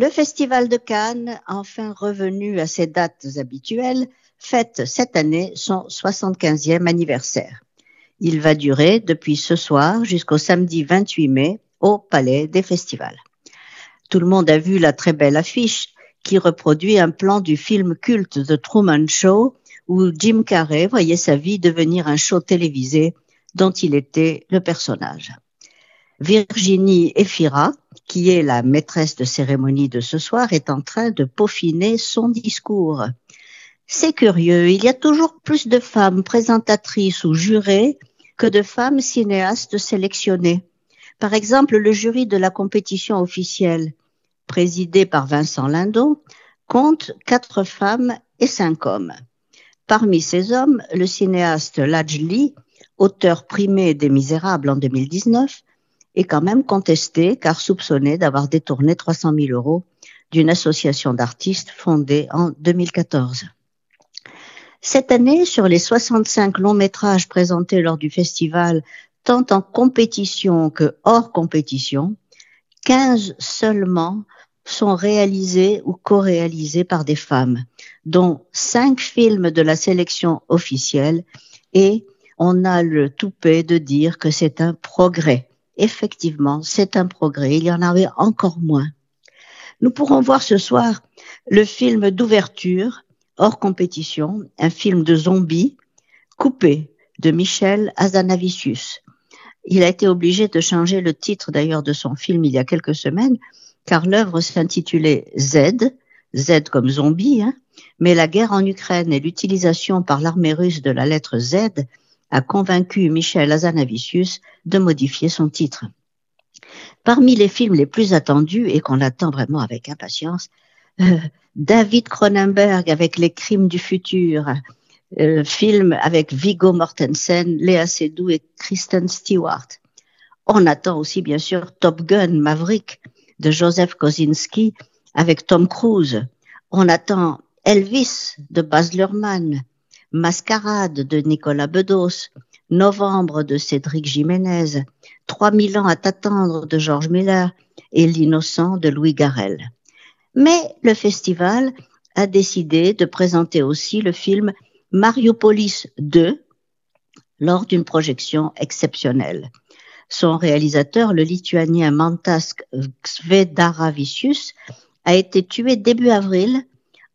Le Festival de Cannes, enfin revenu à ses dates habituelles, fête cette année son 75e anniversaire. Il va durer depuis ce soir jusqu'au samedi 28 mai au Palais des Festivals. Tout le monde a vu la très belle affiche qui reproduit un plan du film culte The Truman Show où Jim Carrey voyait sa vie devenir un show télévisé dont il était le personnage. Virginie Efira, qui est la maîtresse de cérémonie de ce soir, est en train de peaufiner son discours. C'est curieux, il y a toujours plus de femmes présentatrices ou jurées que de femmes cinéastes sélectionnées. Par exemple, le jury de la compétition officielle, présidé par Vincent Lindon, compte quatre femmes et cinq hommes. Parmi ces hommes, le cinéaste Lajli, auteur primé des Misérables en 2019, est quand même contesté car soupçonné d'avoir détourné 300 000 euros d'une association d'artistes fondée en 2014. Cette année, sur les 65 longs métrages présentés lors du festival, tant en compétition que hors compétition, 15 seulement sont réalisés ou co-réalisés par des femmes, dont 5 films de la sélection officielle et on a le toupet de dire que c'est un progrès effectivement, c'est un progrès. Il y en avait encore moins. Nous pourrons voir ce soir le film d'ouverture, hors compétition, un film de zombies, coupé, de Michel Azanavicius. Il a été obligé de changer le titre d'ailleurs de son film il y a quelques semaines, car l'œuvre s'intitulait Z, Z comme zombie, hein, mais la guerre en Ukraine et l'utilisation par l'armée russe de la lettre Z a convaincu Michel Azanavicius de modifier son titre. Parmi les films les plus attendus et qu'on attend vraiment avec impatience, euh, David Cronenberg avec Les Crimes du futur, euh, film avec Viggo Mortensen, Léa Seydoux et Kristen Stewart. On attend aussi bien sûr Top Gun Maverick de Joseph Kosinski avec Tom Cruise. On attend Elvis de Baz Luhrmann, Mascarade de Nicolas Bedos, Novembre de Cédric Jiménez, 3000 ans à t'attendre de Georges Miller et L'innocent de Louis Garrel. Mais le festival a décidé de présenter aussi le film Mariopolis 2 lors d'une projection exceptionnelle. Son réalisateur, le lituanien Mantas Svedaravicius, a été tué début avril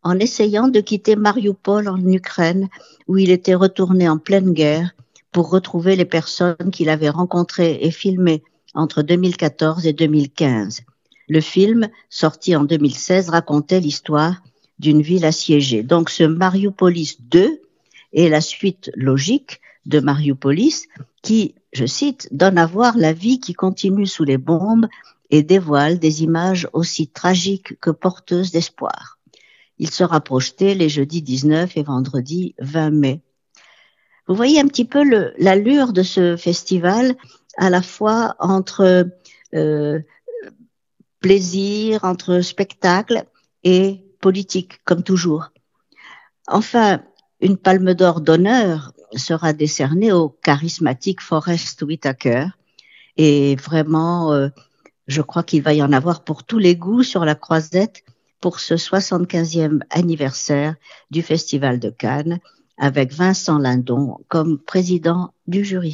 en essayant de quitter Mariupol en Ukraine, où il était retourné en pleine guerre pour retrouver les personnes qu'il avait rencontrées et filmées entre 2014 et 2015. Le film, sorti en 2016, racontait l'histoire d'une ville assiégée. Donc ce Mariupolis 2 est la suite logique de Mariupolis qui, je cite, donne à voir la vie qui continue sous les bombes et dévoile des images aussi tragiques que porteuses d'espoir. Il sera projeté les jeudis 19 et vendredi 20 mai. Vous voyez un petit peu l'allure de ce festival, à la fois entre euh, plaisir, entre spectacle et politique, comme toujours. Enfin, une palme d'or d'honneur sera décernée au charismatique Forrest Whitaker. Et vraiment, euh, je crois qu'il va y en avoir pour tous les goûts sur la croisette pour ce 75e anniversaire du Festival de Cannes avec Vincent Lindon comme président du jury.